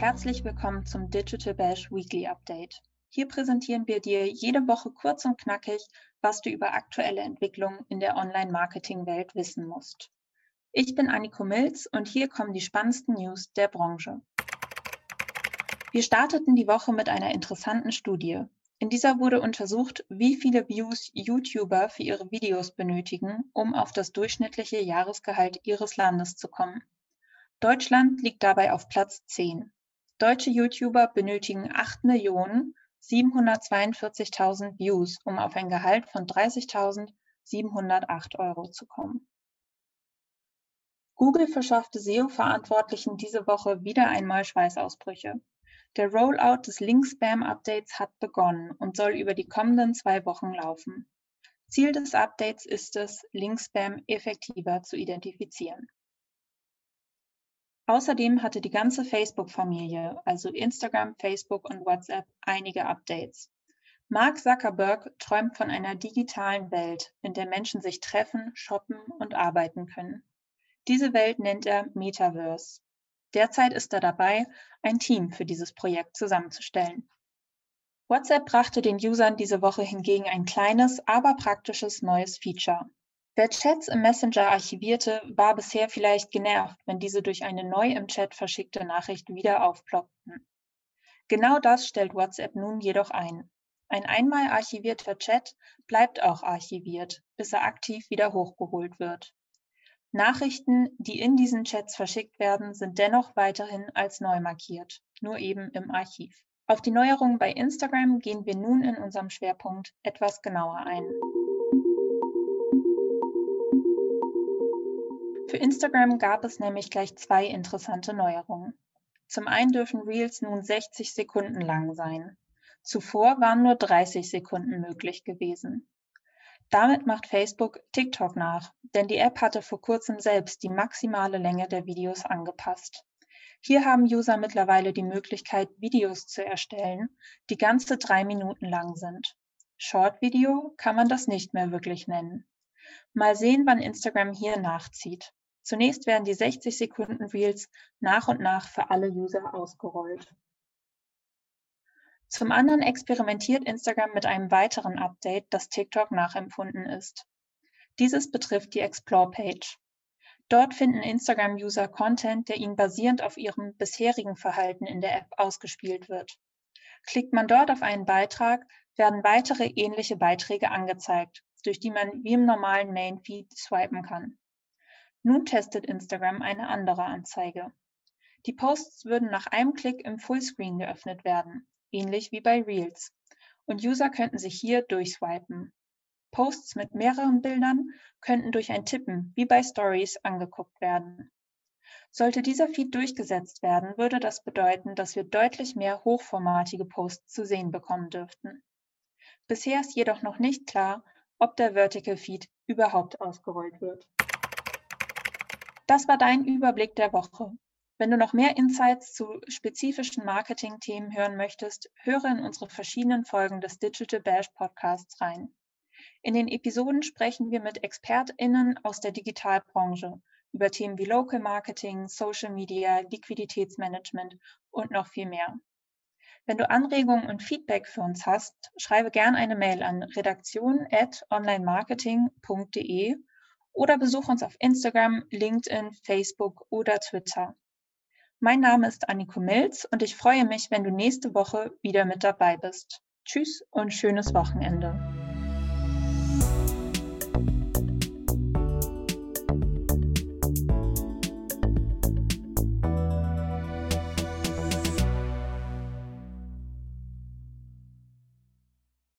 herzlich willkommen zum Digital Bash Weekly Update. Hier präsentieren wir dir jede Woche kurz und knackig, was du über aktuelle Entwicklungen in der Online-Marketing-Welt wissen musst. Ich bin Anniko Milz und hier kommen die spannendsten News der Branche. Wir starteten die Woche mit einer interessanten Studie. In dieser wurde untersucht, wie viele Views YouTuber für ihre Videos benötigen, um auf das durchschnittliche Jahresgehalt ihres Landes zu kommen. Deutschland liegt dabei auf Platz 10. Deutsche YouTuber benötigen 8.742.000 Views, um auf ein Gehalt von 30.708 Euro zu kommen. Google verschaffte SEO-Verantwortlichen diese Woche wieder einmal Schweißausbrüche. Der Rollout des Link-Spam-Updates hat begonnen und soll über die kommenden zwei Wochen laufen. Ziel des Updates ist es, Link-Spam effektiver zu identifizieren. Außerdem hatte die ganze Facebook-Familie, also Instagram, Facebook und WhatsApp, einige Updates. Mark Zuckerberg träumt von einer digitalen Welt, in der Menschen sich treffen, shoppen und arbeiten können. Diese Welt nennt er Metaverse. Derzeit ist er dabei, ein Team für dieses Projekt zusammenzustellen. WhatsApp brachte den Usern diese Woche hingegen ein kleines, aber praktisches neues Feature. Wer Chats im Messenger archivierte, war bisher vielleicht genervt, wenn diese durch eine neu im Chat verschickte Nachricht wieder aufploppten. Genau das stellt WhatsApp nun jedoch ein. Ein einmal archivierter Chat bleibt auch archiviert, bis er aktiv wieder hochgeholt wird. Nachrichten, die in diesen Chats verschickt werden, sind dennoch weiterhin als neu markiert, nur eben im Archiv. Auf die Neuerungen bei Instagram gehen wir nun in unserem Schwerpunkt etwas genauer ein. Für Instagram gab es nämlich gleich zwei interessante Neuerungen. Zum einen dürfen Reels nun 60 Sekunden lang sein. Zuvor waren nur 30 Sekunden möglich gewesen. Damit macht Facebook TikTok nach, denn die App hatte vor kurzem selbst die maximale Länge der Videos angepasst. Hier haben User mittlerweile die Möglichkeit, Videos zu erstellen, die ganze drei Minuten lang sind. Short Video kann man das nicht mehr wirklich nennen. Mal sehen, wann Instagram hier nachzieht. Zunächst werden die 60 Sekunden Reels nach und nach für alle User ausgerollt. Zum anderen experimentiert Instagram mit einem weiteren Update, das TikTok nachempfunden ist. Dieses betrifft die Explore-Page. Dort finden Instagram-User Content, der ihnen basierend auf ihrem bisherigen Verhalten in der App ausgespielt wird. Klickt man dort auf einen Beitrag, werden weitere ähnliche Beiträge angezeigt, durch die man wie im normalen Main-Feed swipen kann. Nun testet Instagram eine andere Anzeige. Die Posts würden nach einem Klick im Fullscreen geöffnet werden, ähnlich wie bei Reels. Und User könnten sich hier durchswipen. Posts mit mehreren Bildern könnten durch ein Tippen, wie bei Stories, angeguckt werden. Sollte dieser Feed durchgesetzt werden, würde das bedeuten, dass wir deutlich mehr hochformatige Posts zu sehen bekommen dürften. Bisher ist jedoch noch nicht klar, ob der Vertical Feed überhaupt ausgerollt wird. Das war dein Überblick der Woche. Wenn du noch mehr Insights zu spezifischen Marketing-Themen hören möchtest, höre in unsere verschiedenen Folgen des Digital Bash Podcasts rein. In den Episoden sprechen wir mit ExpertInnen aus der Digitalbranche über Themen wie Local Marketing, Social Media, Liquiditätsmanagement und noch viel mehr. Wenn du Anregungen und Feedback für uns hast, schreibe gerne eine Mail an redaktion.onlinemarketing.de oder besuch uns auf Instagram, LinkedIn, Facebook oder Twitter. Mein Name ist Anniko Milz und ich freue mich, wenn du nächste Woche wieder mit dabei bist. Tschüss und schönes Wochenende.